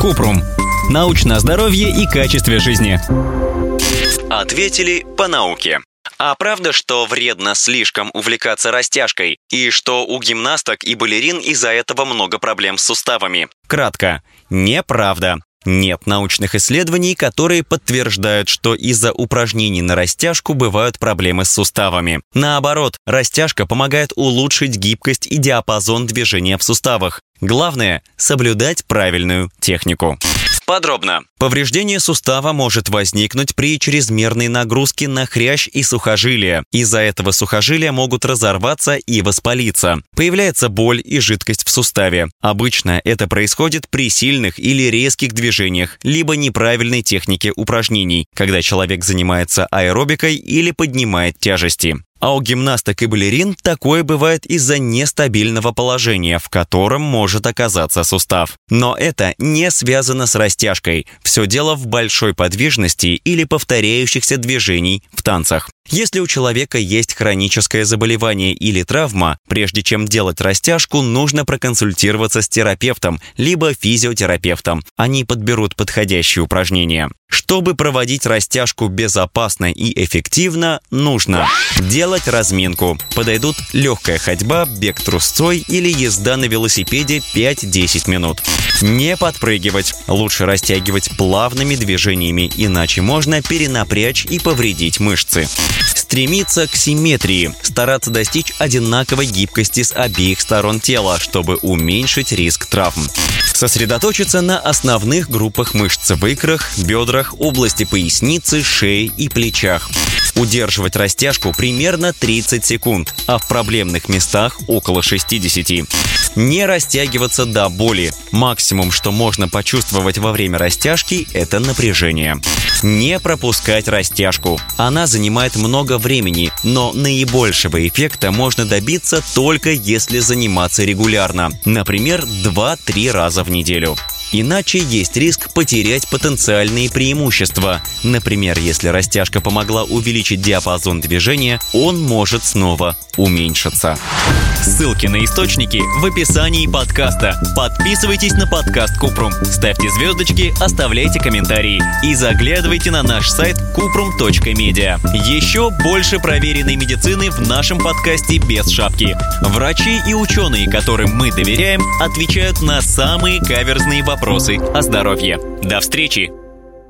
Купрум. Научное здоровье и качестве жизни. Ответили по науке. А правда, что вредно слишком увлекаться растяжкой, и что у гимнасток и балерин из-за этого много проблем с суставами? Кратко. Неправда. Нет научных исследований, которые подтверждают, что из-за упражнений на растяжку бывают проблемы с суставами. Наоборот, растяжка помогает улучшить гибкость и диапазон движения в суставах. Главное – соблюдать правильную технику. Подробно. Повреждение сустава может возникнуть при чрезмерной нагрузке на хрящ и сухожилия. Из-за этого сухожилия могут разорваться и воспалиться. Появляется боль и жидкость в суставе. Обычно это происходит при сильных или резких движениях, либо неправильной технике упражнений, когда человек занимается аэробикой или поднимает тяжести. А у гимнасток и балерин такое бывает из-за нестабильного положения, в котором может оказаться сустав. Но это не связано с растяжкой. Все дело в большой подвижности или повторяющихся движений в танцах. Если у человека есть хроническое заболевание или травма, прежде чем делать растяжку, нужно проконсультироваться с терапевтом, либо физиотерапевтом. Они подберут подходящие упражнения. Чтобы проводить растяжку безопасно и эффективно, нужно делать разминку. Подойдут легкая ходьба, бег трусцой или езда на велосипеде 5-10 минут. Не подпрыгивать. Лучше растягивать плавными движениями, иначе можно перенапрячь и повредить мышцы. Стремиться к симметрии, стараться достичь одинаковой гибкости с обеих сторон тела, чтобы уменьшить риск травм. Сосредоточиться на основных группах мышц в икрах, бедрах, области поясницы, шеи и плечах. Удерживать растяжку примерно 30 секунд, а в проблемных местах около 60. Не растягиваться до боли. Максимум, что можно почувствовать во время растяжки, это напряжение. Не пропускать растяжку. Она занимает много времени, но наибольшего эффекта можно добиться только если заниматься регулярно. Например, 2-3 раза в неделю. Иначе есть риск потерять потенциальные преимущества. Например, если растяжка помогла увеличить диапазон движения, он может снова уменьшиться. Ссылки на источники в описании подкаста. Подписывайтесь на подкаст Купрум, ставьте звездочки, оставляйте комментарии и заглядывайте на наш сайт kuprum.media. Еще больше проверенной медицины в нашем подкасте без шапки. Врачи и ученые, которым мы доверяем, отвечают на самые каверзные вопросы о здоровье. До встречи!